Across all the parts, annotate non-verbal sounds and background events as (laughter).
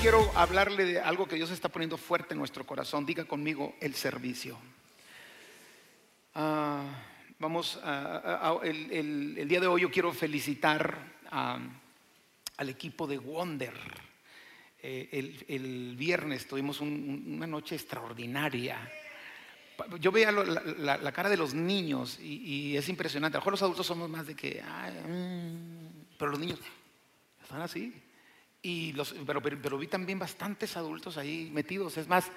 quiero hablarle de algo que Dios está poniendo fuerte en nuestro corazón. Diga conmigo el servicio. Ah, vamos, a, el, día de hoy yo quiero felicitar al equipo de Wonder. Eh, el, viernes tuvimos una noche extraordinaria. Yo veía la, cara de los niños y, es impresionante. A lo mejor los adultos somos más de que, mm", pero los niños están así. Y los, pero, pero, vi también bastantes adultos ahí metidos. Es más,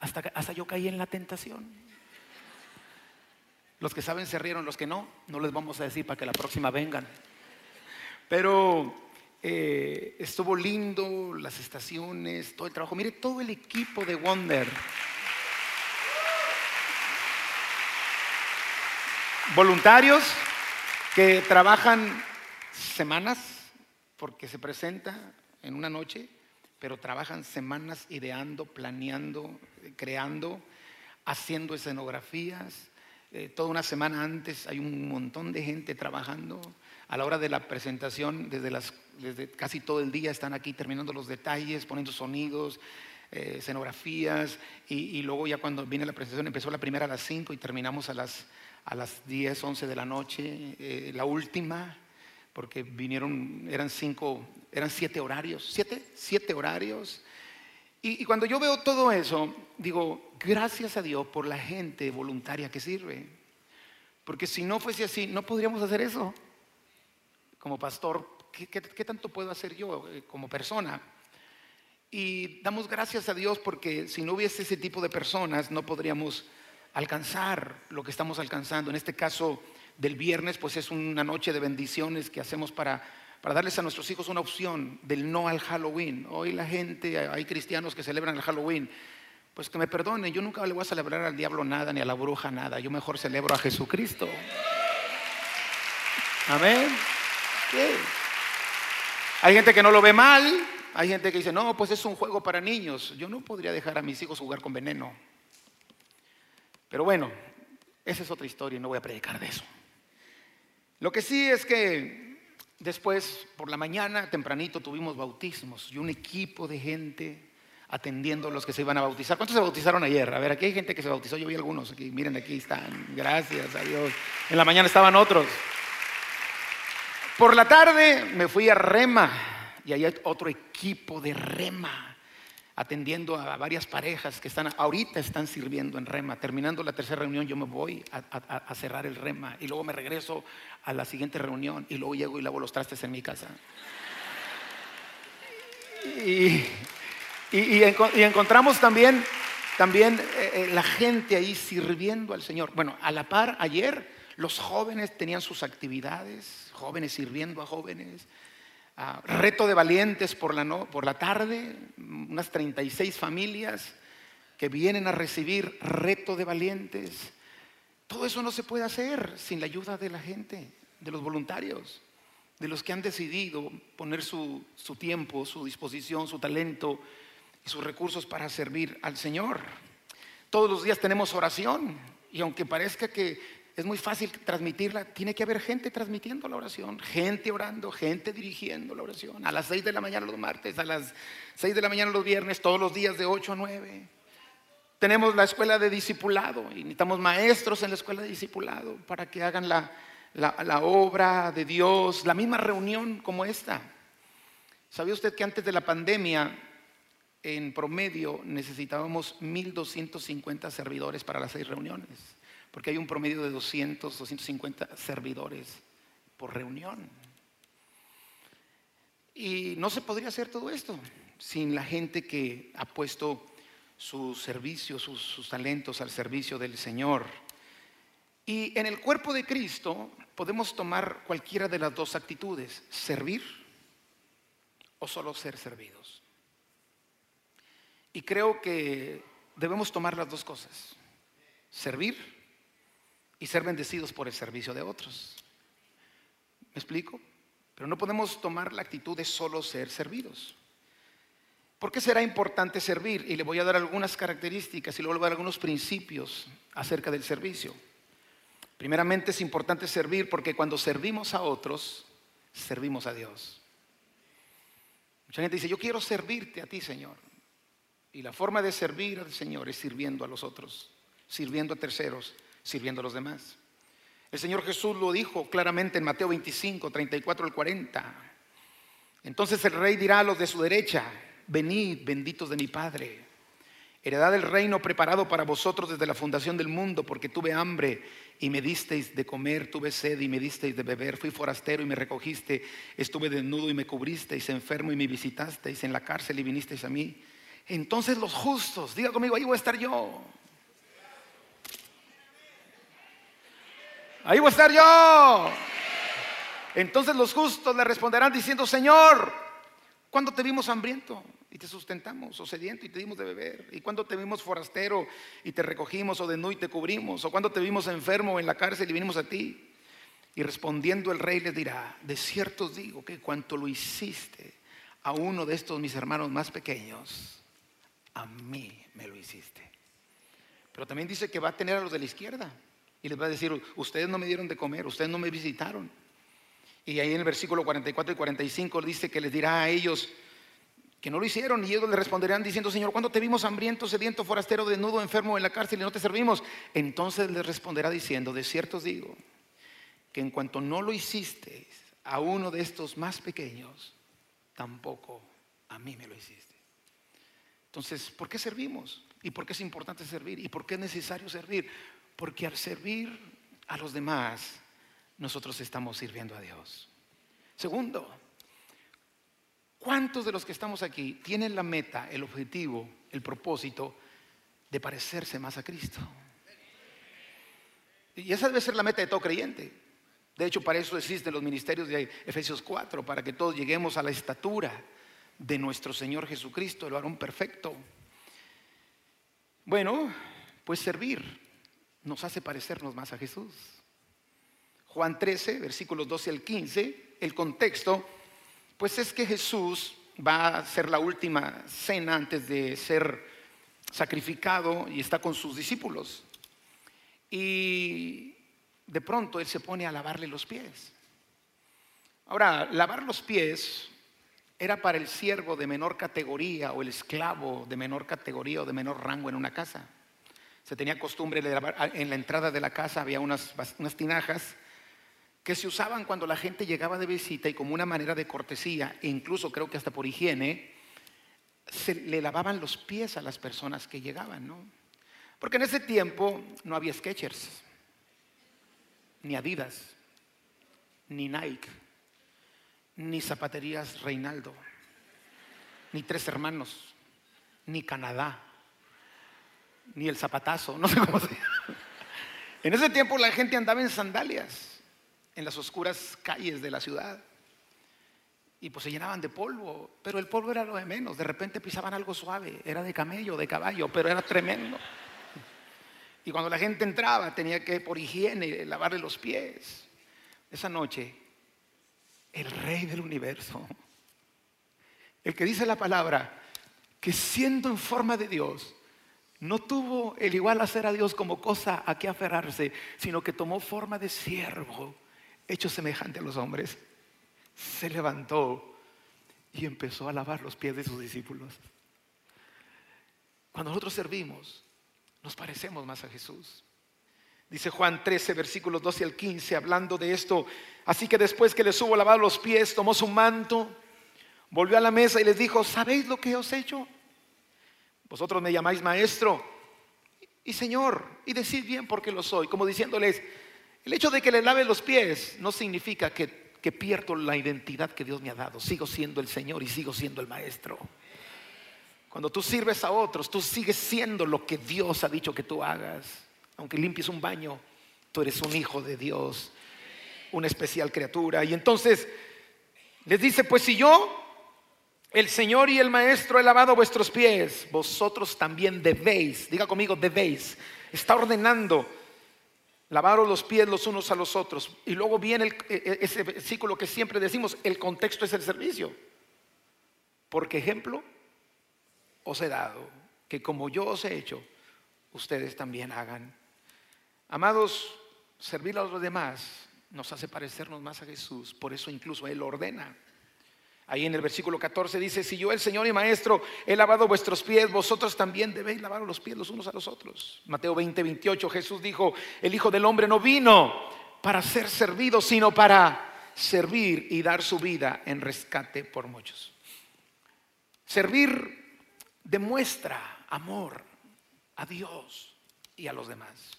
hasta, hasta yo caí en la tentación. Los que saben se rieron, los que no, no les vamos a decir para que la próxima vengan. Pero eh, estuvo lindo, las estaciones, todo el trabajo. Mire, todo el equipo de Wonder. Voluntarios que trabajan semanas porque se presenta en una noche, pero trabajan semanas ideando, planeando, creando, haciendo escenografías. Eh, toda una semana antes hay un montón de gente trabajando. A la hora de la presentación, desde, casi todo el día están aquí terminando los detalles, poniendo sonidos, eh, escenografías, y, luego ya cuando viene la presentación, empezó la primera a las 5 y terminamos a las, a las 10, 11 de la noche. Eh, la última, porque vinieron, eran cinco, eran siete horarios, siete, siete horarios. Y, cuando yo veo todo eso, digo, gracias a Dios por la gente voluntaria que sirve. Porque si no fuese así, no podríamos hacer eso. Como pastor, ¿qué, tanto puedo hacer yo eh, como persona? Y damos gracias a Dios porque si no hubiese ese tipo de personas, no podríamos alcanzar lo que estamos alcanzando. En este caso del viernes, pues es una noche de bendiciones que hacemos para para darles a nuestros hijos una opción del no al Halloween. Hoy la gente, hay cristianos que celebran el Halloween. Pues que me perdonen, yo nunca le voy a celebrar al diablo nada, ni a la bruja nada. Yo mejor celebro a Jesucristo. Amén. Hay gente que no lo ve mal, hay gente que dice, no, pues es un juego para niños. Yo no podría dejar a mis hijos jugar con veneno. Pero bueno, esa es otra historia y no voy a predicar de eso. Lo que sí es que Después, por la mañana, tempranito, tuvimos bautismos y un equipo de gente atendiendo a los que se iban a bautizar. ¿Cuántos se bautizaron ayer? A ver, aquí hay gente que se bautizó, yo vi algunos aquí, miren, aquí están, gracias a Dios. En la mañana estaban otros. Por la tarde me fui a Rema y hay otro equipo de Rema atendiendo a varias parejas que están ahorita están sirviendo en rema. Terminando la tercera reunión, yo me voy a, cerrar el rema y luego me regreso a la siguiente reunión y luego llego y lavo los trastes en mi casa. Y, encontramos también, también eh, eh, la gente ahí sirviendo al Señor. Bueno, a la par, ayer los jóvenes tenían sus actividades, jóvenes sirviendo a jóvenes reto de valientes por la, no, por la tarde, unas 36 familias que vienen a recibir reto de valientes. Todo eso no se puede hacer sin la ayuda de la gente, de los voluntarios, de los que han decidido poner su, su tiempo, su disposición, su talento y sus recursos para servir al Señor. Todos los días tenemos oración y aunque parezca que es muy fácil transmitirla. Tiene que haber gente transmitiendo la oración, gente orando, gente dirigiendo la oración. A las 6 de la mañana los martes, a las 6 de la mañana los viernes, todos los días de 8 a 9. Tenemos la escuela de discipulado y necesitamos maestros en la escuela de discipulado para que hagan la, la obra de Dios, la misma reunión como esta. ¿Sabía usted que antes de la pandemia, en promedio, necesitábamos 1.250 servidores para las seis reuniones? Porque hay un promedio de 200, 250 servidores por reunión. Y no se podría hacer todo esto sin la gente que ha puesto sus servicios, sus, talentos al servicio del Señor. Y en el cuerpo de Cristo podemos tomar cualquiera de las dos actitudes, servir o solo ser servidos. Y creo que debemos tomar las dos cosas, servir y ser bendecidos por el servicio de otros. ¿Me explico? Pero no podemos tomar la actitud de solo ser servidos. ¿Por qué será importante servir? Y le voy a dar algunas características y luego le voy a dar algunos principios acerca del servicio. Primeramente es importante servir porque cuando servimos a otros, servimos a Dios. Mucha gente dice, yo quiero servirte a ti, Señor. Y la forma de servir al Señor es sirviendo a los otros, sirviendo a terceros, sirviendo a los demás. El Señor Jesús lo dijo claramente en Mateo 25, 34 al 40. Entonces el rey dirá a los de su derecha, venid, benditos de mi Padre, heredad del reino preparado para vosotros desde la fundación del mundo, porque tuve hambre y me disteis de comer, tuve sed y me disteis de beber, fui forastero y me recogiste, estuve desnudo y me cubristeis, enfermo y me visitasteis, en la cárcel y vinisteis a mí. Entonces los justos, diga conmigo, ahí voy a estar yo. Ahí voy a estar yo. Entonces los justos le responderán diciendo, Señor, ¿cuándo te vimos hambriento y te sustentamos? O sediento y te dimos de beber. ¿Y cuándo te vimos forastero y te recogimos? O de y te cubrimos. ¿O cuándo te vimos enfermo en la cárcel y vinimos a ti? Y respondiendo el rey le dirá, de cierto os digo que cuanto lo hiciste a uno de estos mis hermanos más pequeños, a mí me lo hiciste. Pero también dice que va a tener a los de la izquierda y les va a decir, ustedes no me dieron de comer, ustedes no me visitaron. Y ahí en el versículo 44 y 45 dice que les dirá a ellos que no lo hicieron y ellos le responderán diciendo, Señor, ¿cuándo te vimos hambriento, sediento, forastero, desnudo, enfermo en la cárcel y no te servimos? Entonces les responderá diciendo, de cierto os digo, que en cuanto no lo hicisteis a uno de estos más pequeños, tampoco a mí me lo hiciste. Entonces, ¿por qué servimos? ¿Y por qué es importante servir? ¿Y por qué es necesario servir? Porque al servir a los demás, nosotros estamos sirviendo a Dios. Segundo, ¿cuántos de los que estamos aquí tienen la meta, el objetivo, el propósito de parecerse más a Cristo? Y esa debe ser la meta de todo creyente. De hecho, para eso existen los ministerios de Efesios 4, para que todos lleguemos a la estatura de nuestro Señor Jesucristo, el varón perfecto. Bueno, pues servir nos hace parecernos más a Jesús. Juan 13, versículos 12 al 15, el contexto, pues es que Jesús va a ser la última cena antes de ser sacrificado y está con sus discípulos. Y de pronto él se pone a lavarle los pies. Ahora, lavar los pies era para el siervo de menor categoría o el esclavo de menor categoría o de menor rango en una casa. Se tenía costumbre ah, en la entrada de la casa había unas, unas tinajas que se usaban cuando la gente llegaba de visita y como una manera de cortesía, e incluso creo que hasta por higiene, se le lavaban los pies a las personas que llegaban, ¿no? Porque en ese tiempo no había Skechers, ni Adidas, ni Nike, ni zapaterías Reinaldo, ni Tres Hermanos, ni Canadá ni el zapatazo, no sé cómo se llama. En ese tiempo la gente andaba en sandalias en las oscuras calles de la ciudad y pues se llenaban de polvo, pero el polvo era lo de menos, de repente pisaban algo suave, era de camello, de caballo, pero era tremendo. Y cuando la gente entraba tenía que por higiene lavarle los pies. Esa noche, el rey del universo, el que dice la palabra, que siendo en forma de Dios, no tuvo el igual hacer a Dios como cosa a que aferrarse, sino que tomó forma de siervo, hecho semejante a los hombres. Se levantó y empezó a lavar los pies de sus discípulos. Cuando nosotros servimos, nos parecemos más a Jesús. Dice Juan 13, versículos 12 al 15, hablando de esto. Así que después que les hubo lavado los pies, tomó su manto, volvió a la mesa y les dijo, ¿sabéis lo que os he hecho? Vosotros me llamáis maestro y Señor, y decid bien porque lo soy, como diciéndoles, el hecho de que le lave los pies no significa que, que pierdo la identidad que Dios me ha dado. Sigo siendo el Señor y sigo siendo el maestro. Cuando tú sirves a otros, tú sigues siendo lo que Dios ha dicho que tú hagas. Aunque limpies un baño, tú eres un hijo de Dios, una especial criatura. Y entonces les dice, pues si yo el Señor y el Maestro he lavado vuestros pies, vosotros también debéis, diga conmigo, debéis. Está ordenando lavaros los pies los unos a los otros. Y luego viene e, e, ese versículo que siempre decimos, el contexto es el servicio. Porque ejemplo os he dado, que como yo os he hecho, ustedes también hagan. Amados, servir a los demás nos hace parecernos más a Jesús, por eso incluso Él ordena. Ahí en el versículo 14 dice, si yo el Señor y Maestro he lavado vuestros pies, vosotros también debéis lavar los pies los unos a los otros. Mateo 20, 28, Jesús dijo, el Hijo del Hombre no vino para ser servido, sino para servir y dar su vida en rescate por muchos. Servir demuestra amor a Dios y a los demás.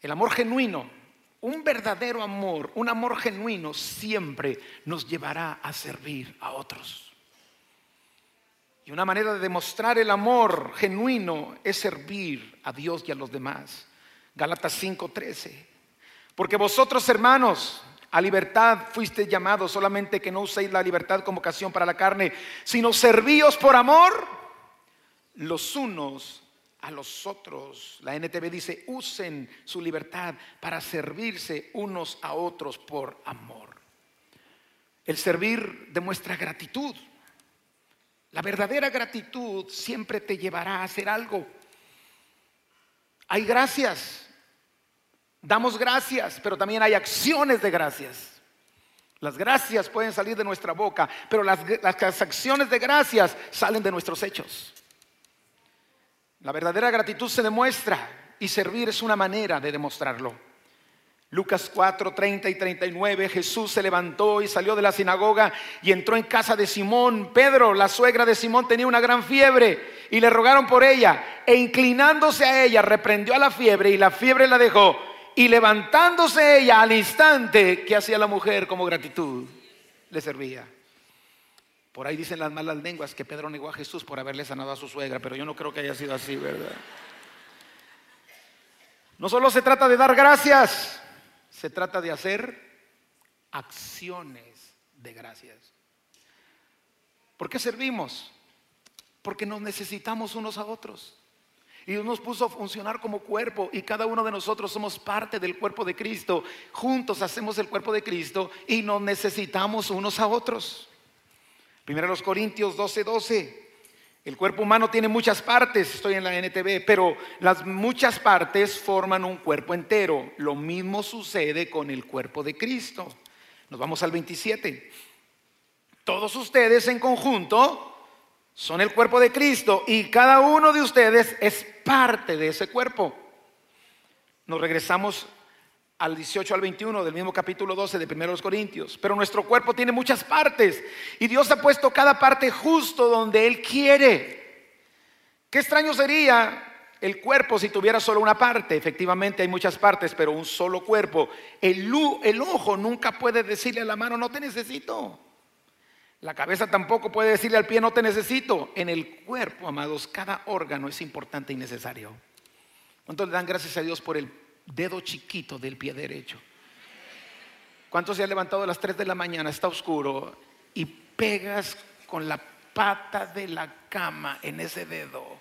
El amor genuino un verdadero amor, un amor genuino, siempre nos llevará a servir a otros. Y una manera de demostrar el amor genuino es servir a Dios y a los demás. Gálatas 5:13. Porque vosotros, hermanos, a libertad fuisteis llamados, solamente que no uséis la libertad como ocasión para la carne, sino servíos por amor los unos a los otros. La NTV dice, usen su libertad para servirse unos a otros por amor. El servir demuestra gratitud. La verdadera gratitud siempre te llevará a hacer algo. Hay gracias, damos gracias, pero también hay acciones de gracias. Las gracias pueden salir de nuestra boca, pero las, las acciones de gracias salen de nuestros hechos. La verdadera gratitud se demuestra y servir es una manera de demostrarlo. Lucas 4, 30 y 39, Jesús se levantó y salió de la sinagoga y entró en casa de Simón. Pedro, la suegra de Simón, tenía una gran fiebre y le rogaron por ella. E inclinándose a ella, reprendió a la fiebre y la fiebre la dejó. Y levantándose ella al instante, que hacía la mujer como gratitud? Le servía. Por ahí dicen las malas lenguas que Pedro negó a Jesús por haberle sanado a su suegra, pero yo no creo que haya sido así, ¿verdad? No solo se trata de dar gracias, se trata de hacer acciones de gracias. ¿Por qué servimos? Porque nos necesitamos unos a otros. Y Dios nos puso a funcionar como cuerpo y cada uno de nosotros somos parte del cuerpo de Cristo. Juntos hacemos el cuerpo de Cristo y nos necesitamos unos a otros. Primero los Corintios 12, 12. El cuerpo humano tiene muchas partes, estoy en la NTV, pero las muchas partes forman un cuerpo entero. Lo mismo sucede con el cuerpo de Cristo. Nos vamos al 27. Todos ustedes en conjunto son el cuerpo de Cristo y cada uno de ustedes es parte de ese cuerpo. Nos regresamos al 18 al 21 del mismo capítulo 12 de 1 Corintios. Pero nuestro cuerpo tiene muchas partes y Dios ha puesto cada parte justo donde Él quiere. Qué extraño sería el cuerpo si tuviera solo una parte. Efectivamente hay muchas partes, pero un solo cuerpo. El, el ojo nunca puede decirle a la mano, no te necesito. La cabeza tampoco puede decirle al pie, no te necesito. En el cuerpo, amados, cada órgano es importante y necesario. ¿Cuántos le dan gracias a Dios por el dedo chiquito del pie derecho. ¿Cuántos se han levantado a las 3 de la mañana? Está oscuro y pegas con la pata de la cama en ese dedo.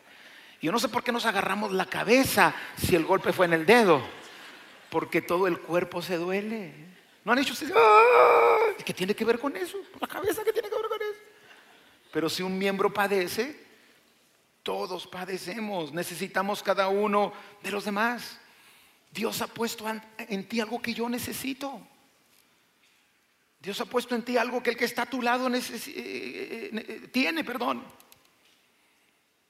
Yo no sé por qué nos agarramos la cabeza si el golpe fue en el dedo, porque todo el cuerpo se duele. ¿No han hecho ustedes? ¿Qué tiene que ver con eso? ¿La cabeza qué tiene que ver con eso? Pero si un miembro padece, todos padecemos, necesitamos cada uno de los demás. Dios ha puesto en ti algo que yo necesito. Dios ha puesto en ti algo que el que está a tu lado eh, eh, eh, tiene, perdón.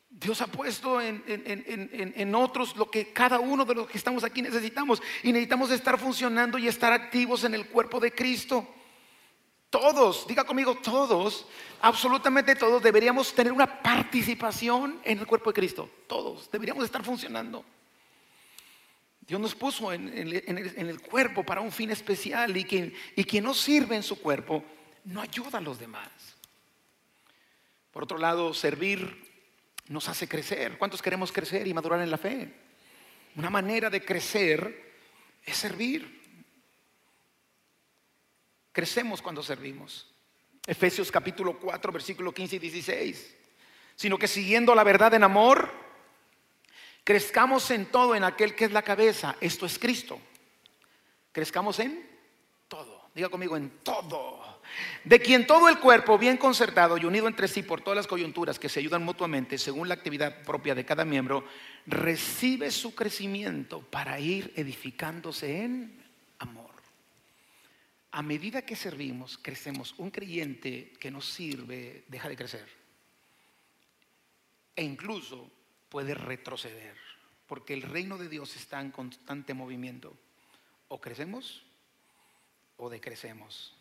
Dios ha puesto en, en, otros lo que cada uno de los que estamos aquí necesitamos. Y necesitamos estar funcionando y estar activos en el cuerpo de Cristo. Todos, diga conmigo, todos, absolutamente todos deberíamos tener una participación en el cuerpo de Cristo. Todos deberíamos estar funcionando. Dios nos puso en, el, cuerpo para un fin especial y quien, y quien no sirve en su cuerpo no ayuda a los demás. Por otro lado, servir nos hace crecer. ¿Cuántos queremos crecer y madurar en la fe? Una manera de crecer es servir. Crecemos cuando servimos. Efesios capítulo 4, versículo 15 y 16. Sino que siguiendo la verdad en amor, Crezcamos en todo en aquel que es la cabeza. Esto es Cristo. Crezcamos en todo. Diga conmigo, en todo. De quien todo el cuerpo, bien concertado y unido entre sí por todas las coyunturas que se ayudan mutuamente según la actividad propia de cada miembro, recibe su crecimiento para ir edificándose en amor. a medida que servimos, crecemos. Un creyente que no sirve deja de crecer. E incluso puede retroceder, porque el reino de Dios está en constante movimiento. O crecemos o decrecemos.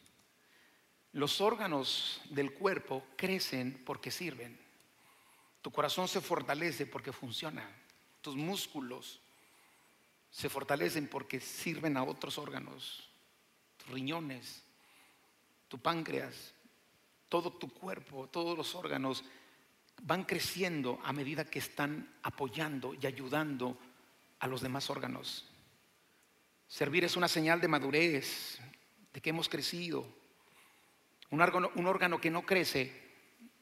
Los órganos del cuerpo crecen porque sirven. Tu corazón se fortalece porque funciona. Tus músculos se fortalecen porque sirven a otros órganos. Tus riñones, tu páncreas, todo tu cuerpo, todos los órganos van creciendo a medida que están apoyando y ayudando a los demás órganos. Servir es una señal de madurez, de que hemos crecido. Un órgano, que no crece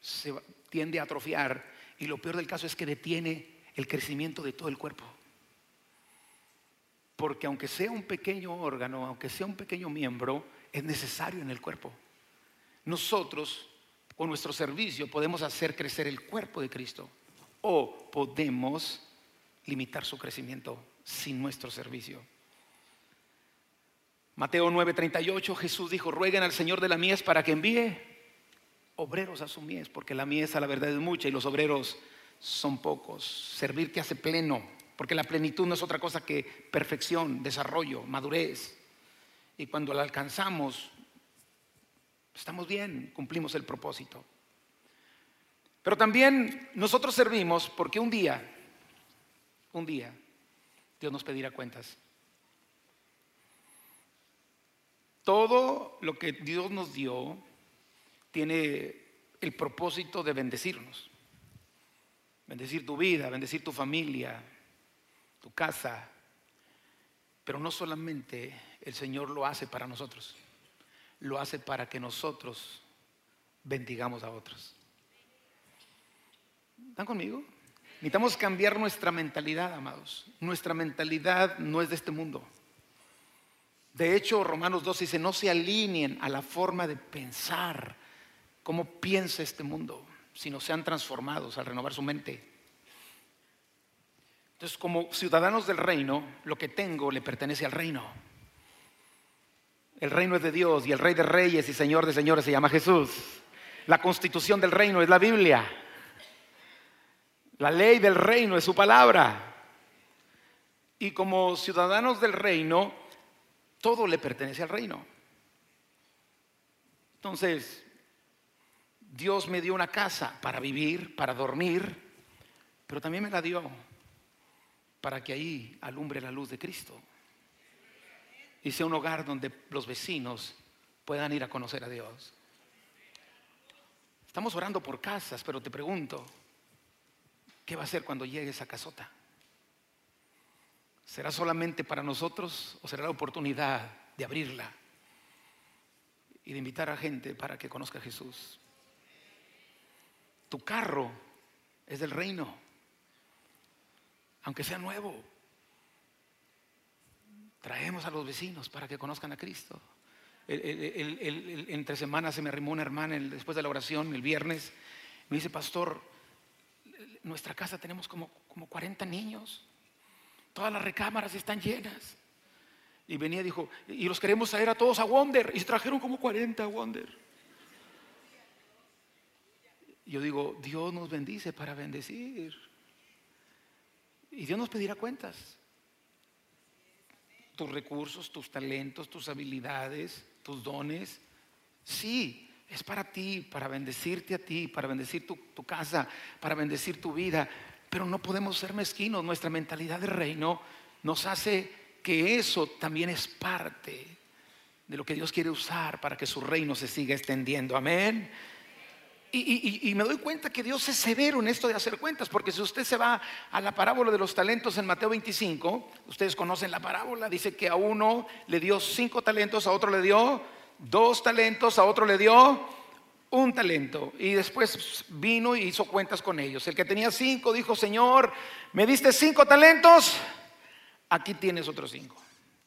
se tiende a atrofiar y lo peor del caso es que detiene el crecimiento de todo el cuerpo. Porque aunque sea un pequeño órgano, aunque sea un pequeño miembro, es necesario en el cuerpo. Nosotros, con nuestro servicio, podemos hacer crecer el cuerpo de Cristo o podemos limitar su crecimiento sin nuestro servicio. Mateo 9:38, Jesús dijo, rueguen al Señor de la mies para que envíe obreros a su mies, porque la mies a la verdad es mucha y los obreros son pocos. Servir que hace pleno, porque la plenitud no es otra cosa que perfección, desarrollo, madurez. Y cuando la alcanzamos, estamos bien, cumplimos el propósito. Pero también nosotros servimos porque un día, un día, Dios nos pedirá cuentas. Todo lo que Dios nos dio tiene el propósito de bendecirnos. Bendecir tu vida, bendecir tu familia, tu casa. Pero no solamente el Señor lo hace para nosotros, lo hace para que nosotros bendigamos a otros. ¿Están conmigo? Necesitamos cambiar nuestra mentalidad, amados. Nuestra mentalidad no es de este mundo. De hecho, Romanos 2 dice, no se alineen a la forma de pensar, cómo piensa este mundo, sino sean transformados al renovar su mente. Entonces, como ciudadanos del reino, lo que tengo le pertenece al reino. El reino es de Dios y el rey de reyes y señor de señores se llama Jesús. La constitución del reino es la Biblia. La ley del reino es su palabra. Y como ciudadanos del reino, todo le pertenece al reino. Entonces, Dios me dio una casa para vivir, para dormir, pero también me la dio para que ahí alumbre la luz de Cristo. Y sea un hogar donde los vecinos puedan ir a conocer a Dios. Estamos orando por casas, pero te pregunto, ¿qué va a hacer cuando llegue esa casota? ¿Será solamente para nosotros o será la oportunidad de abrirla y de invitar a gente para que conozca a Jesús? Tu carro es del reino, aunque sea nuevo. Traemos a los vecinos para que conozcan a Cristo. entre semanas se me arrimó una hermana después de la oración, el viernes, me dice, pastor, nuestra casa tenemos como, como 40 niños. Todas las recámaras están llenas. Y venía y dijo, y los queremos traer a todos a Wonder. Y se trajeron como 40 a Wonder. Yo digo, Dios nos bendice para bendecir. Y Dios nos pedirá cuentas. Tus recursos, tus talentos, tus habilidades, tus dones. Sí, es para ti, para bendecirte a ti, para bendecir tu, tu casa, para bendecir tu vida. Pero no podemos ser mezquinos. Nuestra mentalidad de reino nos hace que eso también es parte de lo que Dios quiere usar para que su reino se siga extendiendo. Amén. Y, me doy cuenta que Dios es severo en esto de hacer cuentas, porque si usted se va a la parábola de los talentos en Mateo 25, ustedes conocen la parábola, dice que a uno le dio cinco talentos, a otro le dio dos talentos, a otro le dio un talento y después vino y hizo cuentas con ellos. El que tenía cinco dijo, Señor, me diste cinco talentos, aquí tienes otros cinco.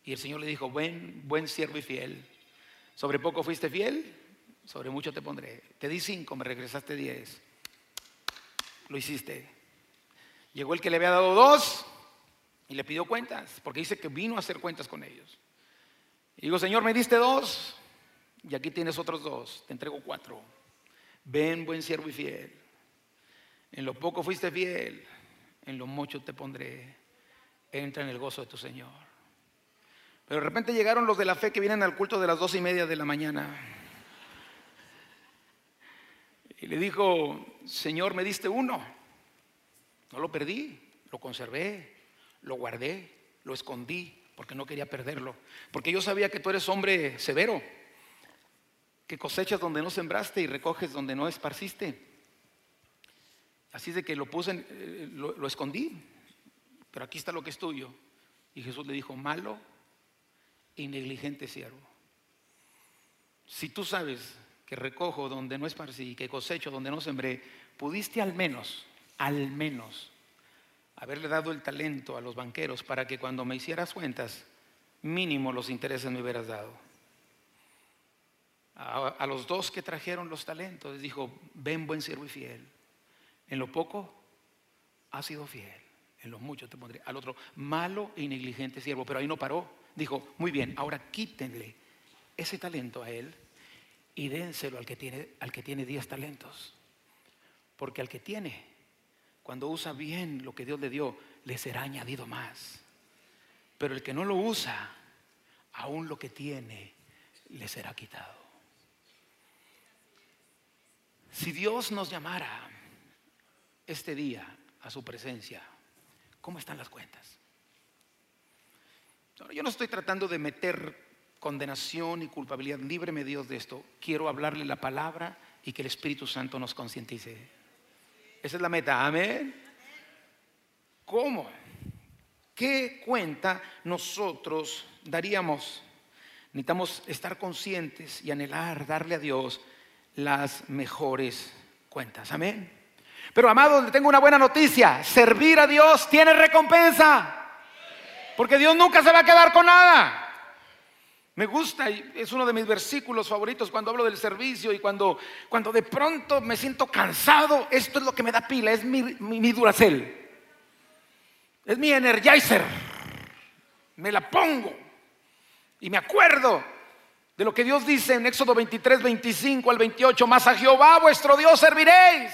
Y el Señor le dijo, buen, buen siervo y fiel. Sobre poco fuiste fiel, sobre mucho te pondré. Te di cinco, me regresaste diez. Lo hiciste. Llegó el que le había dado dos y le pidió cuentas, porque dice que vino a hacer cuentas con ellos. Y digo, Señor, me diste dos, y aquí tienes otros dos, te entrego cuatro. Ven, buen siervo y fiel. En lo poco fuiste fiel, en lo mucho te pondré. Entra en el gozo de tu Señor. Pero de repente llegaron los de la fe que vienen al culto de las dos y media de la mañana. Y le dijo, Señor, me diste uno. No lo perdí, lo conservé, lo guardé, lo escondí, porque no quería perderlo. Porque yo sabía que tú eres hombre severo, que cosechas donde no sembraste y recoges donde no esparciste. Así de que lo puse, eh, lo, escondí, pero aquí está lo que es tuyo. Y Jesús le dijo, malo y negligente siervo. Si tú sabes que recojo donde no esparcí, que cosecho donde no sembré, pudiste al menos, al menos, haberle dado el talento a los banqueros para que cuando me hicieras cuentas, mínimo los intereses me hubieras dado. A, los dos que trajeron los talentos, les dijo, ven buen siervo y fiel. En lo poco ha sido fiel, en lo mucho te pondré. Al otro, malo y negligente siervo, pero ahí no paró. Dijo, muy bien, ahora quítenle ese talento a él y dénselo al que tiene, al que tiene 10 talentos. Porque al que tiene, cuando usa bien lo que Dios le dio, le será añadido más. Pero el que no lo usa, aún lo que tiene, le será quitado. Si Dios nos llamara este día a su presencia, ¿cómo están las cuentas? Yo no estoy tratando de meter condenación y culpabilidad. Líbreme Dios de esto. Quiero hablarle la palabra y que el Espíritu Santo nos concientice. Esa es la meta. Amén. ¿Cómo? ¿Qué cuenta nosotros daríamos? Necesitamos estar conscientes y anhelar, darle a Dios las mejores cuentas. Amén. Pero amado, tengo una buena noticia. Servir a Dios tiene recompensa. Porque Dios nunca se va a quedar con nada. Me gusta y es uno de mis versículos favoritos cuando hablo del servicio y cuando, cuando de pronto me siento cansado, esto es lo que me da pila, es mi, mi, Duracell. Es mi energizer. Me la pongo y me acuerdo de lo que Dios dice en Éxodo 23, 25 al 28, más a Jehová vuestro Dios serviréis.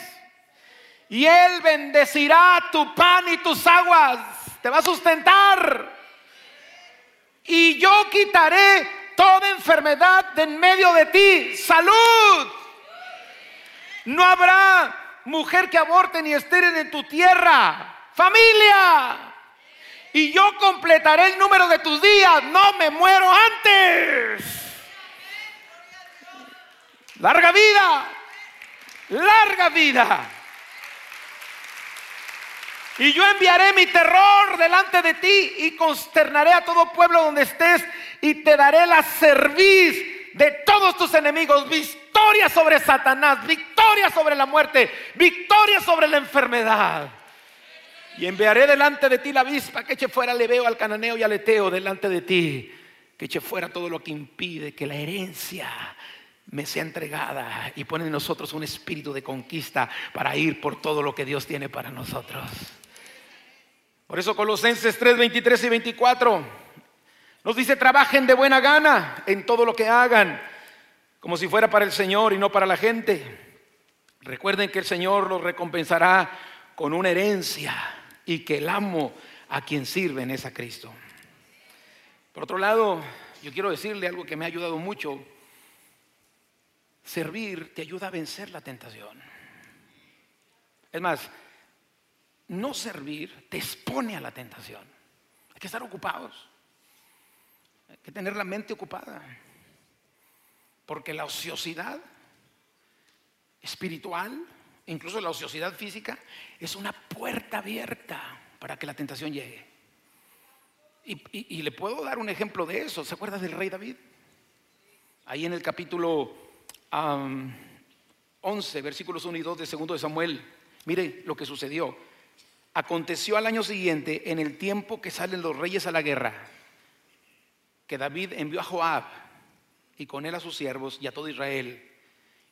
Y Él bendecirá tu pan y tus aguas. Te va a sustentar y yo quitaré toda enfermedad de en medio de ti. Salud. No habrá mujer que aborte ni esteren en tu tierra. Familia. Y yo completaré el número de tus días. No me muero antes. Larga vida. Larga vida. Y yo enviaré mi terror delante de ti y consternaré a todo pueblo donde estés y te daré la cerviz de todos tus enemigos. Victoria sobre Satanás, victoria sobre la muerte, victoria sobre la enfermedad. Y enviaré delante de ti la avispa que eche fuera al leveo, al cananeo y al eteo delante de ti. Que eche fuera todo lo que impide que la herencia me sea entregada y pone en nosotros un espíritu de conquista para ir por todo lo que Dios tiene para nosotros. Por eso Colosenses 3, 23 y 24 nos dice, trabajen de buena gana en todo lo que hagan, como si fuera para el Señor y no para la gente. Recuerden que el Señor los recompensará con una herencia y que el amo a quien sirven es a Cristo. Por otro lado, yo quiero decirle algo que me ha ayudado mucho. Servir te ayuda a vencer la tentación. Es más, no servir te expone a la tentación. Hay que estar ocupados. Hay que tener la mente ocupada. Porque la ociosidad espiritual, incluso la ociosidad física, es una puerta abierta para que la tentación llegue. Y, le puedo dar un ejemplo de eso. ¿Se acuerda del rey David? Ahí en el capítulo 11, versículos 1 y 2 de segundo de Samuel. Mire lo que sucedió. Aconteció al año siguiente, en el tiempo que salen los reyes a la guerra, que David envió a Joab y con él a sus siervos y a todo Israel,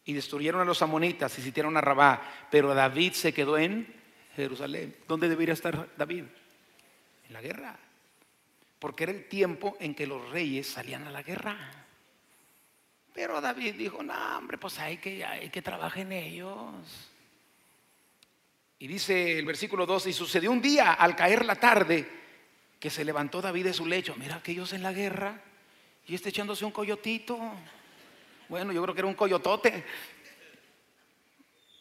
y destruyeron a los amonitas y sitiaron a Rabá, pero David se quedó en Jerusalén. ¿Dónde debería estar David? En la guerra. Porque era el tiempo en que los reyes salían a la guerra. Pero David dijo, no, hombre, pues hay que, hay que trabajar en ellos. Y dice el versículo 12, y sucedió un día al caer la tarde que se levantó David de su lecho. Mira, aquellos en la guerra y este echándose un coyotito. Bueno, yo creo que era un coyotote.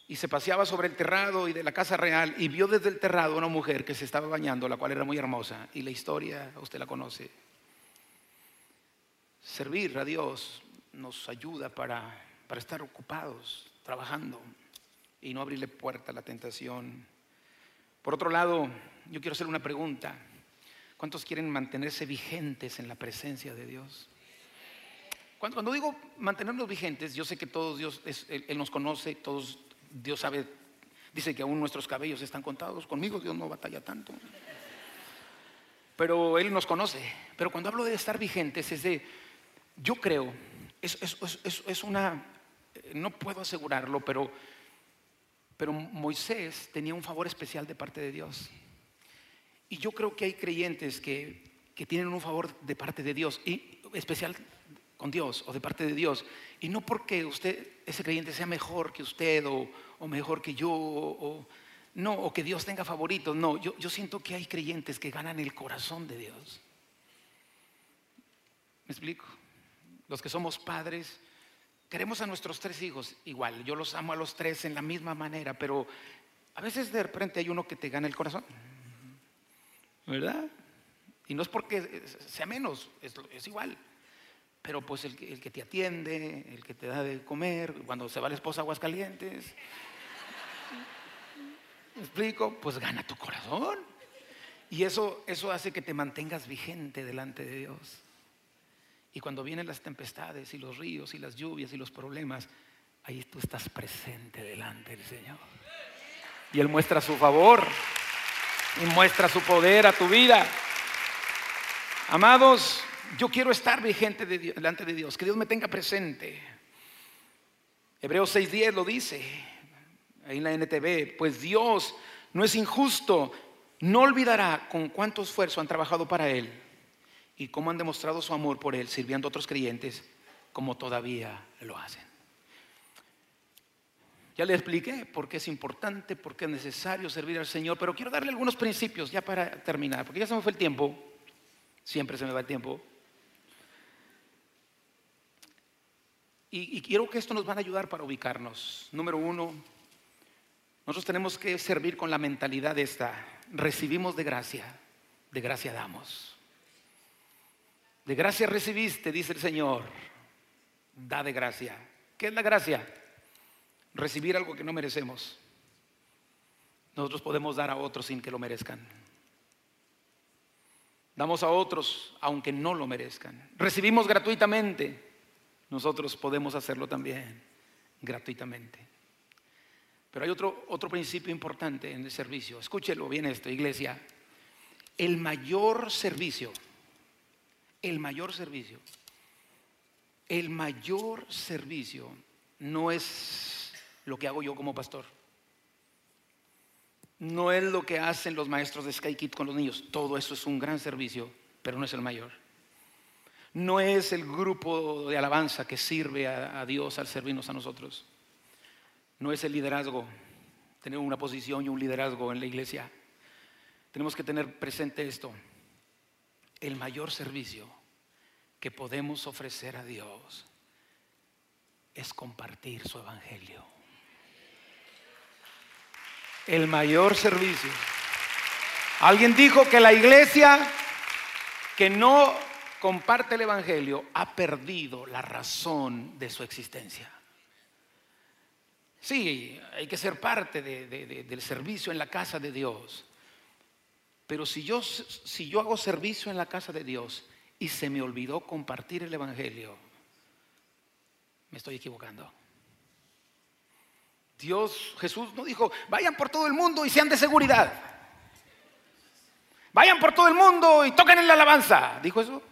Y se paseaba sobre el terrado y de la casa real y vio desde el terrado una mujer que se estaba bañando, la cual era muy hermosa. Y la historia, usted la conoce. Servir a Dios nos ayuda para, para estar ocupados, trabajando y no abrirle puerta a la tentación. Por otro lado, yo quiero hacer una pregunta. ¿Cuántos quieren mantenerse vigentes en la presencia de Dios? Cuando, digo mantenernos vigentes, yo sé que todos Dios, él, nos conoce, todos Dios sabe, dice que aún nuestros cabellos están contados. Conmigo Dios no batalla tanto. Pero Él nos conoce. Pero cuando hablo de estar vigentes es de, yo creo, es, es una, no puedo asegurarlo, pero pero Moisés tenía un favor especial de parte de Dios. Y yo creo que hay creyentes que, tienen un favor de parte de Dios, y especial con Dios o de parte de Dios. Y no porque usted, ese creyente, sea mejor que usted o, mejor que yo, o, no, o que Dios tenga favoritos. No, yo, yo siento que hay creyentes que ganan el corazón de Dios. ¿Me explico? Los que somos padres, Queremos a nuestros tres hijos igual, yo los amo a los tres en la misma manera, pero a veces de repente hay uno que te gana el corazón, ¿verdad? Y no es porque sea menos, es, igual. Pero pues el, que te atiende, el que te da de comer, cuando se va la esposa a Aguascalientes, ¿me explico? Pues gana tu corazón. Y eso, eso hace que te mantengas vigente delante de Dios. Y cuando vienen las tempestades y los ríos y las lluvias y los problemas, ahí tú estás presente delante del Señor. Y Él muestra su favor y muestra su poder a tu vida. Amados, yo quiero estar vigente delante de Dios, que Dios me tenga presente. Hebreos 6:10 lo dice, ahí en la NTV, pues Dios no es injusto, no olvidará con cuánto esfuerzo han trabajado para Él y cómo han demostrado su amor por Él sirviendo a otros creyentes como todavía lo hacen. Ya le expliqué por qué es importante, por qué es necesario servir al Señor, pero quiero darle algunos principios ya para terminar, porque ya se me fue el tiempo, siempre se me va el tiempo. Y, quiero que esto nos van a ayudar para ubicarnos. Número uno, nosotros tenemos que servir con la mentalidad esta, recibimos de gracia, de gracia damos. De gracia recibiste, dice el Señor. Da de gracia. ¿Qué es la gracia? Recibir algo que no merecemos. Nosotros podemos dar a otros sin que lo merezcan. Damos a otros aunque no lo merezcan. Recibimos gratuitamente. Nosotros podemos hacerlo también gratuitamente. Pero hay otro, otro principio importante en el servicio. Escúchelo bien esto, iglesia. El mayor servicio el mayor servicio, el mayor servicio no es lo que hago yo como pastor. No es lo que hacen los maestros de Sky con los niños. Todo eso es un gran servicio, pero no es el mayor. No es el grupo de alabanza que sirve a, a Dios al servirnos a nosotros. No es el liderazgo, tener una posición y un liderazgo en la iglesia. Tenemos que tener presente esto el mayor servicio que podemos ofrecer a Dios es compartir su evangelio. El mayor servicio. Alguien dijo que la iglesia que no comparte el evangelio ha perdido la razón de su existencia. Sí, hay que ser parte del servicio en la casa de Dios. Pero si yo, si yo hago servicio en la casa de Dios y se me olvidó compartir el Evangelio, me estoy equivocando. Dios, Jesús no dijo, vayan por todo el mundo y sean de seguridad. Vayan por todo el mundo y toquen en la alabanza. ¿Dijo eso?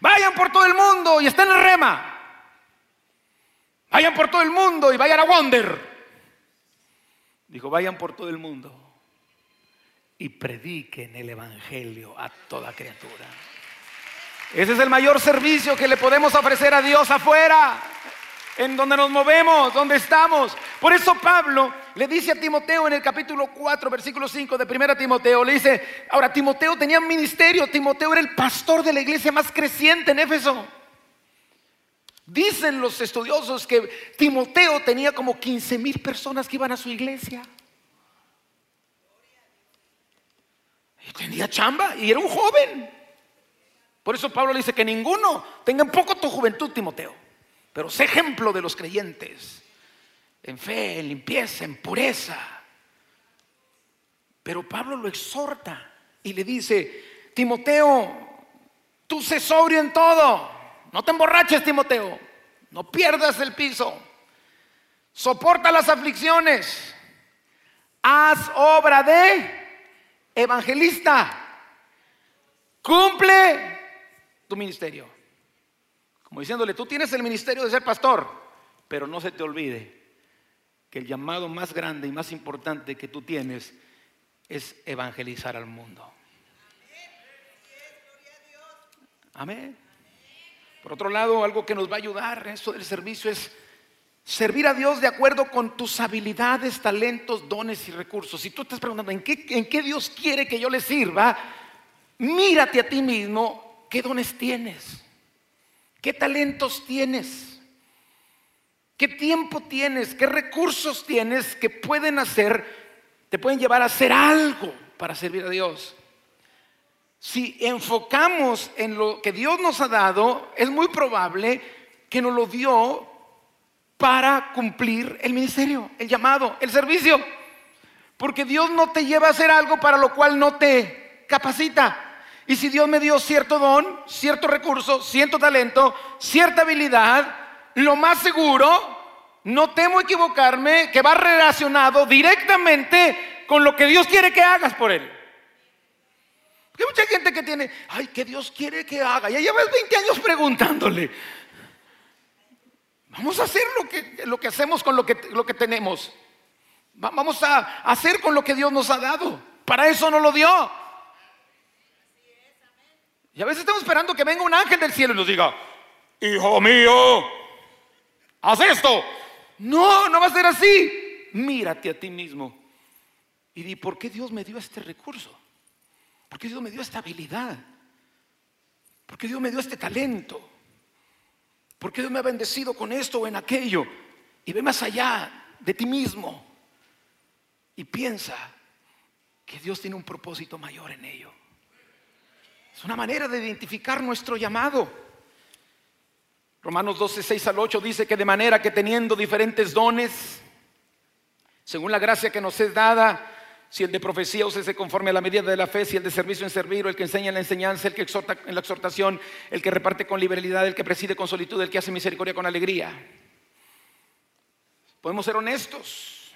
Vayan por todo el mundo y estén en rema. Vayan por todo el mundo y vayan a Wonder. Dijo, vayan por todo el mundo y prediquen el Evangelio a toda criatura. Ese es el mayor servicio que le podemos ofrecer a Dios afuera, en donde nos movemos, donde estamos. Por eso Pablo le dice a Timoteo en el capítulo 4, versículo 5 de 1 Timoteo, le dice, ahora Timoteo tenía un ministerio, Timoteo era el pastor de la iglesia más creciente en Éfeso. Dicen los estudiosos que Timoteo tenía como 15 mil personas que iban a su iglesia. Y tenía chamba y era un joven. Por eso Pablo le dice que ninguno tenga en poco tu juventud, Timoteo. Pero sé ejemplo de los creyentes en fe, en limpieza, en pureza. Pero Pablo lo exhorta y le dice, Timoteo, tú sé sobrio en todo. No te emborraches, Timoteo. No pierdas el piso. Soporta las aflicciones. Haz obra de evangelista. Cumple tu ministerio. Como diciéndole, tú tienes el ministerio de ser pastor, pero no se te olvide que el llamado más grande y más importante que tú tienes es evangelizar al mundo. Amén. Por otro lado, algo que nos va a ayudar en esto del servicio es servir a Dios de acuerdo con tus habilidades, talentos, dones y recursos. Si tú estás preguntando, ¿en qué, en qué Dios quiere que yo le sirva? Mírate a ti mismo, ¿qué dones tienes? ¿Qué talentos tienes? ¿Qué tiempo tienes? ¿Qué recursos tienes que pueden hacer, te pueden llevar a hacer algo para servir a Dios? si enfocamos en lo que Dios nos ha dado, es muy probable que nos lo dio para cumplir el ministerio, el llamado, el servicio. Porque Dios no te lleva a hacer algo para lo cual no te capacita. Y si Dios me dio cierto don, cierto recurso, cierto talento, cierta habilidad, lo más seguro, no temo equivocarme, que va relacionado directamente con lo que Dios quiere que hagas por Él. Hay mucha gente que tiene, ay, que Dios quiere que haga. Ya llevas 20 años preguntándole. Vamos a hacer lo que, lo que hacemos con lo que, lo que tenemos. Vamos a hacer con lo que Dios nos ha dado. Para eso nos lo dio. Y a veces estamos esperando que venga un ángel del cielo y nos diga, hijo mío, haz esto. No, no va a ser así. Mírate a ti mismo y di, ¿por qué Dios me dio este recurso? Porque Dios me dio esta habilidad. Porque Dios me dio este talento. Porque Dios me ha bendecido con esto o en aquello. Y ve más allá de ti mismo. Y piensa que Dios tiene un propósito mayor en ello. Es una manera de identificar nuestro llamado. Romanos 12, 6 al 8 dice que de manera que teniendo diferentes dones, según la gracia que nos es dada, si el de profecía, se conforme a la medida de la fe. Si el de servicio en servir, o el que enseña en la enseñanza, el que exhorta en la exhortación, el que reparte con liberalidad, el que preside con solitud, el que hace misericordia con alegría. Podemos ser honestos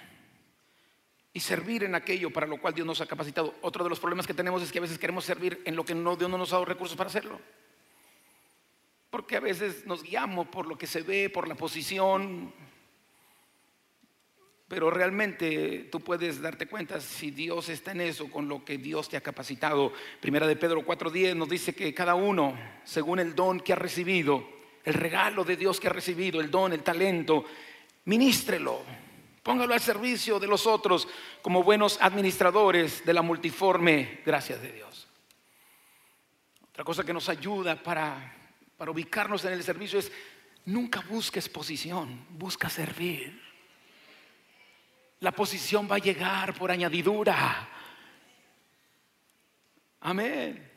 y servir en aquello para lo cual Dios nos ha capacitado. Otro de los problemas que tenemos es que a veces queremos servir en lo que no, Dios no nos ha dado recursos para hacerlo. Porque a veces nos guiamos por lo que se ve, por la posición, pero realmente tú puedes darte cuenta si Dios está en eso, con lo que Dios te ha capacitado. Primera de Pedro 4.10 nos dice que cada uno, según el don que ha recibido, el regalo de Dios que ha recibido, el don, el talento, ministrelo, póngalo al servicio de los otros como buenos administradores de la multiforme gracia de Dios. Otra cosa que nos ayuda para, para ubicarnos en el servicio es nunca busques posición, busca servir. La posición va a llegar por añadidura. Amén.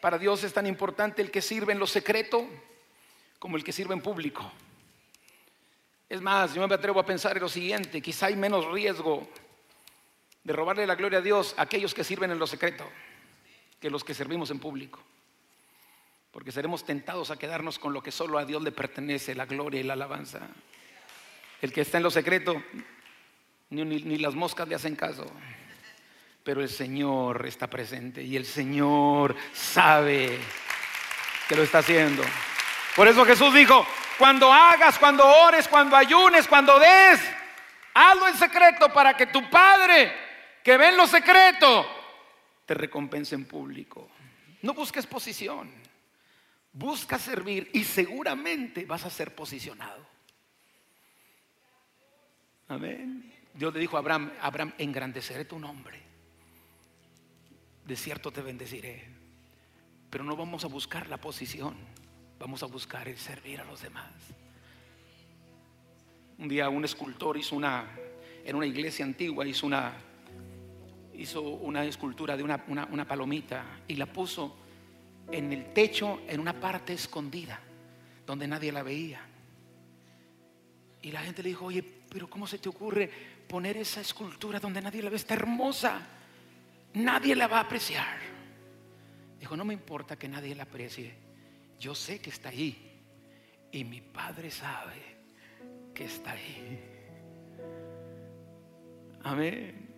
Para Dios es tan importante el que sirve en lo secreto como el que sirve en público. Es más, yo me atrevo a pensar en lo siguiente, quizá hay menos riesgo de robarle la gloria a Dios a aquellos que sirven en lo secreto que los que servimos en público. Porque seremos tentados a quedarnos con lo que solo a Dios le pertenece, la gloria y la alabanza. El que está en lo secreto ni, las moscas le hacen caso. Pero el Señor está presente y el Señor sabe que lo está haciendo. Por eso Jesús dijo, cuando hagas, cuando ores, cuando ayunes, cuando des, hazlo en secreto para que tu Padre, que ve en lo secreto, te recompense en público. No busques posición, Busca servir y seguramente vas a ser posicionado. Amén. Dios le dijo a Abraham, Abraham, engrandeceré tu nombre. De cierto te bendeciré. Pero no vamos a buscar la posición, vamos a buscar el servir a los demás. Un día un escultor hizo una, en una iglesia antigua, hizo una, hizo una escultura de una, una palomita y la puso en el techo, en una parte escondida, donde nadie la veía. Y la gente le dijo, oye, pero ¿cómo se te ocurre poner esa escultura donde nadie la ve? Está hermosa. Nadie la va a apreciar. Dijo, no me importa que nadie la aprecie. Yo sé que está ahí. Y mi padre sabe que está ahí. Amén.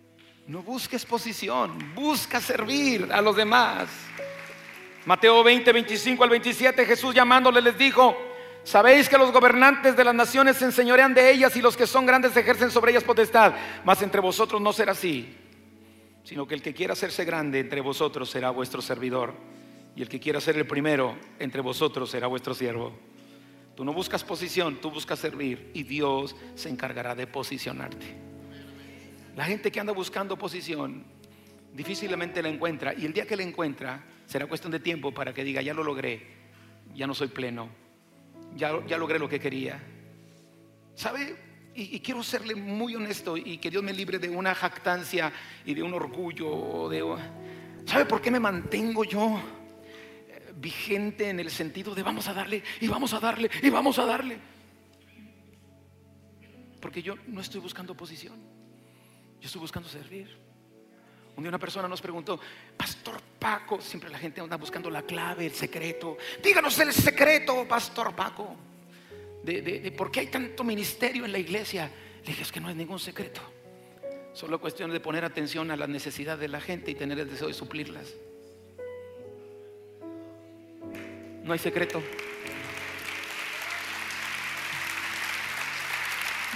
No busques posición, busca servir a los demás. Mateo 20, 25 al 27, Jesús llamándole les dijo, sabéis que los gobernantes de las naciones se enseñorean de ellas y los que son grandes ejercen sobre ellas potestad, mas entre vosotros no será así, sino que el que quiera hacerse grande entre vosotros será vuestro servidor y el que quiera ser el primero entre vosotros será vuestro siervo. Tú no buscas posición, tú buscas servir y Dios se encargará de posicionarte. La gente que anda buscando posición difícilmente la encuentra y el día que la encuentra será cuestión de tiempo para que diga, ya lo logré, ya no soy pleno, ya, logré lo que quería. ¿Sabe? Y, quiero serle muy honesto y que Dios me libre de una jactancia y de un orgullo. De, ¿Sabe por qué me mantengo yo eh, vigente en el sentido de vamos a darle y vamos a darle y vamos a darle? Porque yo no estoy buscando posición, yo estoy buscando servir. Un día una persona nos preguntó, Pastor Paco, siempre la gente anda buscando la clave, el secreto. Díganos el secreto, Pastor Paco, de, por qué hay tanto ministerio en la iglesia. Le dije, es que no hay ningún secreto. Solo cuestión de poner atención a las necesidades de la gente y tener el deseo de suplirlas. No hay secreto.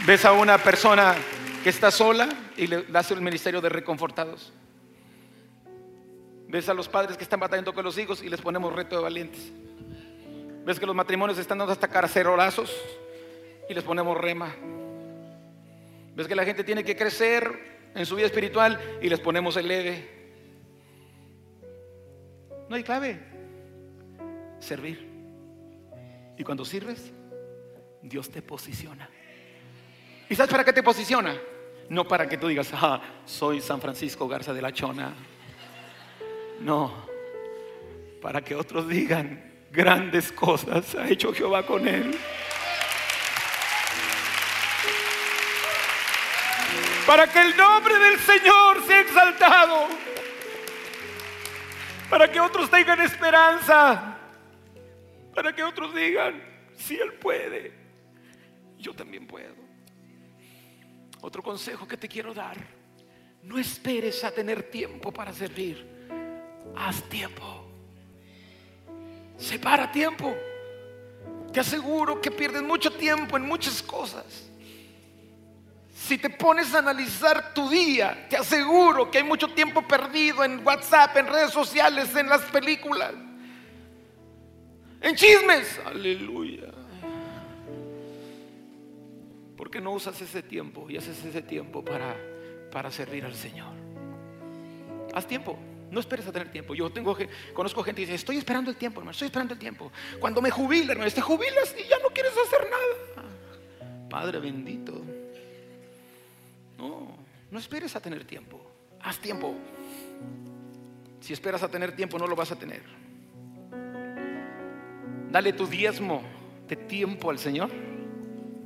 Ves a una persona que está sola y le hace el ministerio de reconfortados. Ves a los padres que están batallando con los hijos y les ponemos reto de valientes. Ves que los matrimonios están dando hasta carcerolazos y les ponemos rema. Ves que la gente tiene que crecer en su vida espiritual y les ponemos el leve. No hay clave. Servir. Y cuando sirves, Dios te posiciona. ¿Y sabes para qué te posiciona? No para que tú digas, ah, soy San Francisco Garza de la Chona. No, para que otros digan, grandes cosas ha hecho Jehová con él. Para que el nombre del Señor sea exaltado. Para que otros tengan esperanza. Para que otros digan, si Él puede, yo también puedo. Otro consejo que te quiero dar. No esperes a tener tiempo para servir haz tiempo. Separa tiempo. Te aseguro que pierdes mucho tiempo en muchas cosas. Si te pones a analizar tu día, te aseguro que hay mucho tiempo perdido en WhatsApp, en redes sociales, en las películas, en chismes. Aleluya. ¿Por qué no usas ese tiempo y haces ese tiempo para, para servir al Señor? Haz tiempo. No esperes a tener tiempo. Yo tengo, conozco gente que dice, estoy esperando el tiempo, hermano, estoy esperando el tiempo. Cuando me jubile, hermano, te jubilas y ya no quieres hacer nada. Padre bendito. No, no esperes a tener tiempo. Haz tiempo. Si esperas a tener tiempo, no lo vas a tener. Dale tu diezmo de tiempo al Señor.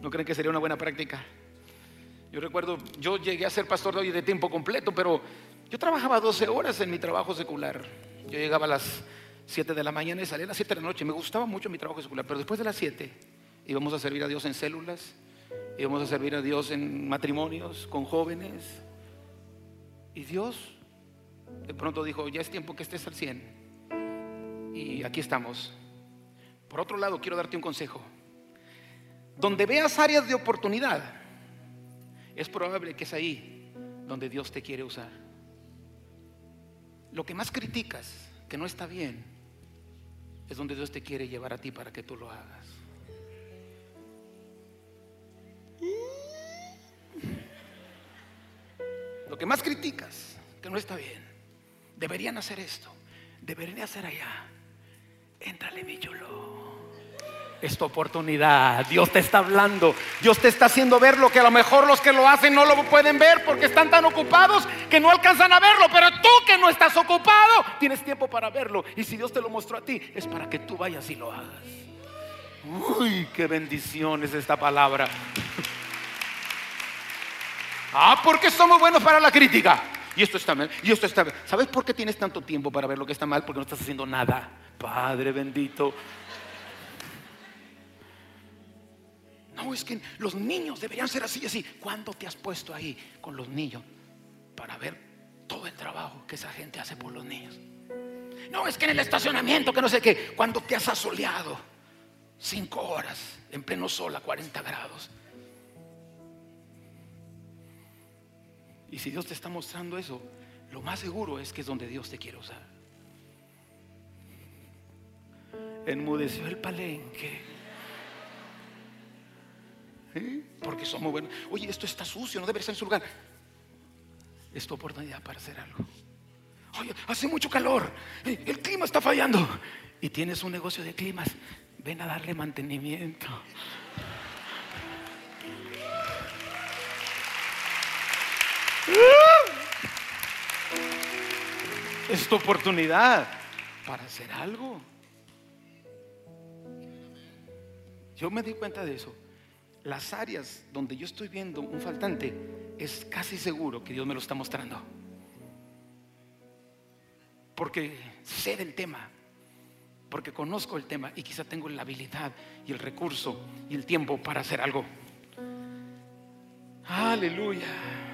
¿No creen que sería una buena práctica? Yo recuerdo, yo llegué a ser pastor de hoy de tiempo completo, pero yo trabajaba 12 horas en mi trabajo secular. Yo llegaba a las 7 de la mañana y salía a las 7 de la noche. Me gustaba mucho mi trabajo secular, pero después de las 7 íbamos a servir a Dios en células, íbamos a servir a Dios en matrimonios, con jóvenes. Y Dios de pronto dijo, ya es tiempo que estés al 100. Y aquí estamos. Por otro lado, quiero darte un consejo. Donde veas áreas de oportunidad, es probable que es ahí donde Dios te quiere usar lo que más criticas que no está bien es donde Dios te quiere llevar a ti para que tú lo hagas. Lo que más criticas, que no está bien, deberían hacer esto, deberían hacer allá. Éntrale, mi chulo. Es tu oportunidad. Dios te está hablando. Dios te está haciendo ver lo que a lo mejor los que lo hacen no lo pueden ver porque están tan ocupados que no alcanzan a verlo. Pero tú que no estás ocupado, tienes tiempo para verlo. Y si Dios te lo mostró a ti, es para que tú vayas y lo hagas. Uy, qué bendición es esta palabra. (laughs) Ah, porque somos buenos para la crítica. Y esto está mal, y esto está mal. ¿Sabes por qué tienes tanto tiempo para ver lo que está mal? Porque no estás haciendo nada. Padre bendito. No, es que los niños deberían ser así y así. ¿Cuándo te has puesto ahí con los niños para ver todo el trabajo que esa gente hace por los niños? No, es que en el estacionamiento, que no sé qué. ¿Cuándo te has asoleado? Cinco horas en pleno sol a 40 grados. Y si Dios te está mostrando eso, lo más seguro es que es donde Dios te quiere usar. Enmudeció el palenque. Porque somos buenos. Oye, esto está sucio, no debe estar en su lugar. Es tu oportunidad para hacer algo. Oye, hace mucho calor, el clima está fallando. Y tienes un negocio de climas, ven a darle mantenimiento. Es tu oportunidad para hacer algo. Yo me di cuenta de eso las áreas donde yo estoy viendo un faltante, es casi seguro que Dios me lo está mostrando. Porque sé del tema, porque conozco el tema y quizá tengo la habilidad y el recurso y el tiempo para hacer algo. Aleluya.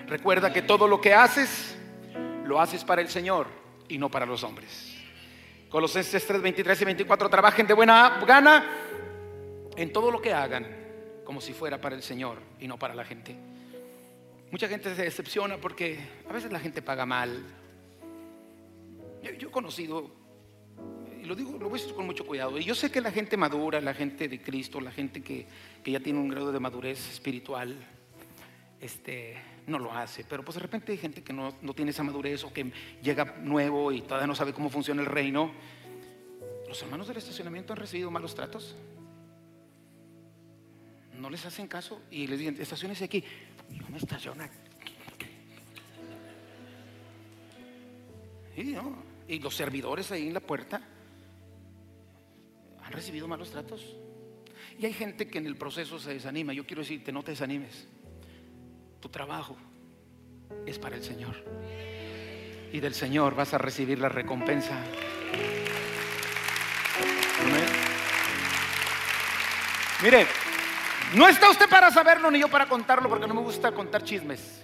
Recuerda que todo lo que haces, lo haces para el Señor y no para los hombres. Colosenses 3, 23 y 24, trabajen de buena gana en todo lo que hagan como si fuera para el Señor y no para la gente. Mucha gente se decepciona porque a veces la gente paga mal. Yo, he conocido, y lo digo, lo voy a con mucho cuidado, y yo sé que la gente madura, la gente de Cristo, la gente que, ya tiene un grado de madurez espiritual, este, no lo hace, pero pues de repente hay gente que no, no tiene esa madurez o que llega nuevo y todavía no sabe cómo funciona el reino. Los hermanos del estacionamiento han recibido malos tratos no les hacen caso y les dicen, estaciones aquí. Yo me estaciono Y los servidores ahí en la puerta han recibido malos tratos. Y hay gente que en el proceso se desanima. Yo quiero decirte, no te desanimes. Tu trabajo es para el Señor. Y del Señor vas a recibir la recompensa. Mire, no está usted para saberlo ni yo para contarlo porque no me gusta contar chismes.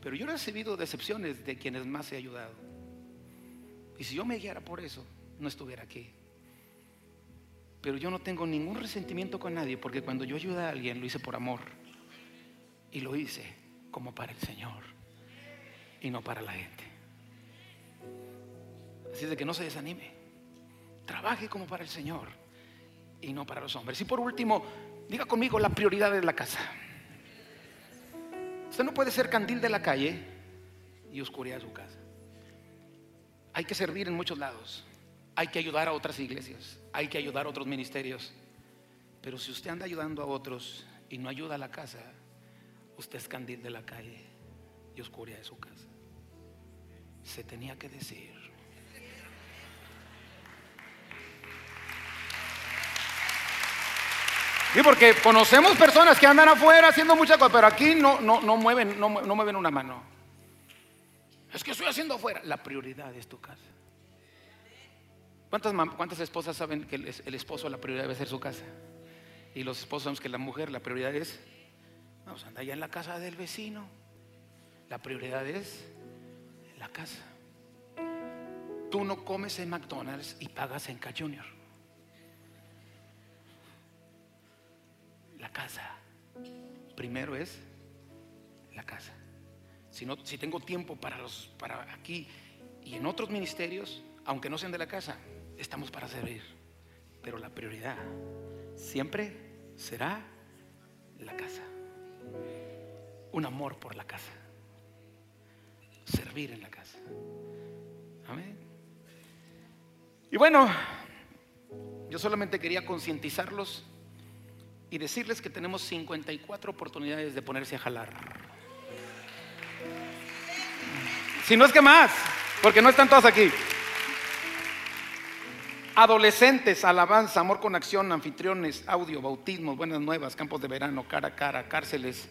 Pero yo he recibido decepciones de quienes más he ayudado. Y si yo me guiara por eso, no estuviera aquí. Pero yo no tengo ningún resentimiento con nadie porque cuando yo ayudé a alguien lo hice por amor. Y lo hice como para el Señor y no para la gente. Así de que no se desanime. Trabaje como para el Señor y no para los hombres. Y por último, diga conmigo la prioridad de la casa. Usted no puede ser candil de la calle y oscuridad de su casa. Hay que servir en muchos lados. Hay que ayudar a otras iglesias. Hay que ayudar a otros ministerios. Pero si usted anda ayudando a otros y no ayuda a la casa, usted es candil de la calle y oscuridad de su casa. Se tenía que decir. Sí, porque conocemos personas que andan afuera haciendo muchas cosas, pero aquí no, no, no, mueven, no, mueven una mano. Es que estoy haciendo afuera. La prioridad es tu casa. ¿Cuántas, ¿Cuántas esposas saben que el, esposo la prioridad debe ser su casa? Y los esposos sabemos que la mujer la prioridad es, vamos, anda allá en la casa del vecino. La prioridad es la casa. Tú no comes en McDonald's y pagas en K Junior. La casa. Primero es la casa. Si, no, si tengo tiempo para, los, para aquí y en otros ministerios, aunque no sean de la casa, estamos para servir, pero la prioridad siempre será la casa. Un amor por la casa. Servir en la casa. Amén. Y bueno, yo solamente quería concientizarlos y decirles que tenemos 54 oportunidades de ponerse a jalar. Si no es que más, porque no están todos aquí. Adolescentes, alabanza, amor con acción, anfitriones, audio, bautismos, buenas nuevas, campos de verano, cara a cara, cárceles,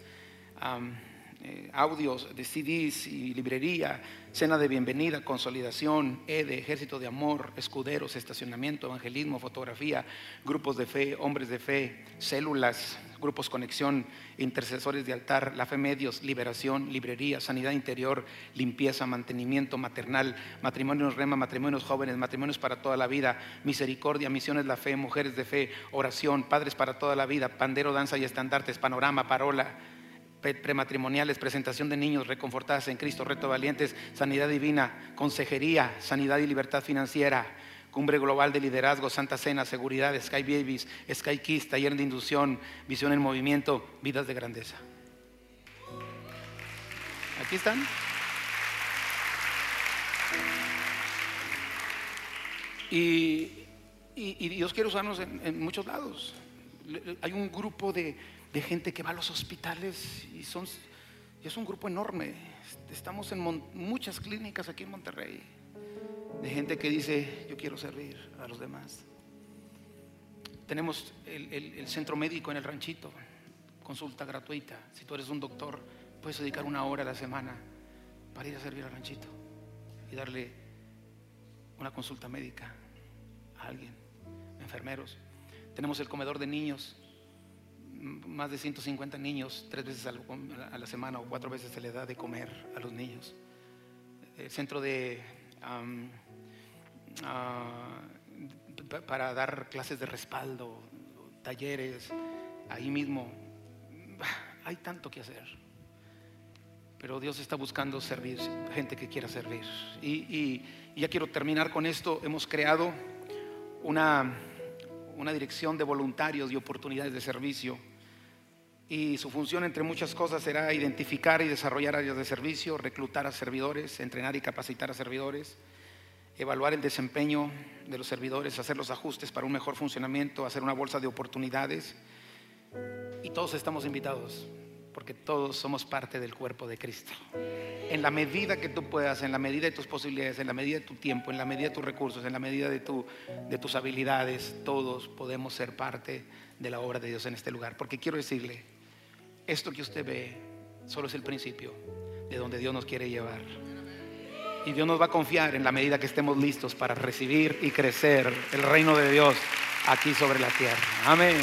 eh, audios de CDs y librería, cena de bienvenida, consolidación, EDE, ejército de amor, escuderos, estacionamiento, evangelismo, fotografía, grupos de fe, hombres de fe, células, grupos conexión, intercesores de altar, la fe medios, liberación, librería, sanidad interior, limpieza, mantenimiento maternal, matrimonios rema, matrimonios jóvenes, matrimonios para toda la vida, misericordia, misiones la fe, mujeres de fe, oración, padres para toda la vida, pandero, danza y estandartes, panorama, parola prematrimoniales, presentación de niños reconfortadas en Cristo, reto valientes, sanidad divina, consejería, sanidad y libertad financiera, cumbre global de liderazgo, Santa Cena, seguridad, Sky Babies, Sky Kiss, taller de inducción, visión en movimiento, vidas de grandeza. Aquí están. Y, Dios quiere usarnos en muchos lados. Hay un grupo de, de gente que va a los hospitales y son, es un grupo enorme. Estamos en muchas clínicas aquí en Monterrey, de gente que dice, yo quiero servir a los demás. Tenemos el, centro médico en el ranchito, consulta gratuita. Si tú eres un doctor, puedes dedicar una hora a la semana para ir a servir al ranchito y darle una consulta médica a alguien, enfermeros. Tenemos el comedor de niños más de 150 niños tres veces a la semana o cuatro veces se le da de comer a los niños. El centro de ah, para dar clases de respaldo, talleres, ahí mismo. (sighs) Hay tanto que hacer. Pero Dios está buscando servir, gente que quiera servir. Y, y ya quiero terminar con esto. Hemos creado una, una dirección de voluntarios y oportunidades de servicio y su función, entre muchas cosas, será identificar y desarrollar áreas de servicio, reclutar a servidores, entrenar y capacitar a servidores, evaluar el desempeño de los servidores, hacer los ajustes para un mejor funcionamiento, hacer una bolsa de oportunidades. Y todos estamos invitados, porque todos somos parte del cuerpo de Cristo. En la medida que tú puedas, en la medida de tus posibilidades, en la medida de tu tiempo, en la medida de tus recursos, en la medida de, tu, de tus habilidades, todos podemos ser parte de la obra de Dios en este lugar. Porque quiero decirle, esto que usted ve solo es el principio de donde Dios nos quiere llevar. Y Dios nos va a confiar en la medida que estemos listos para recibir y crecer el reino de Dios aquí sobre la tierra. Amén.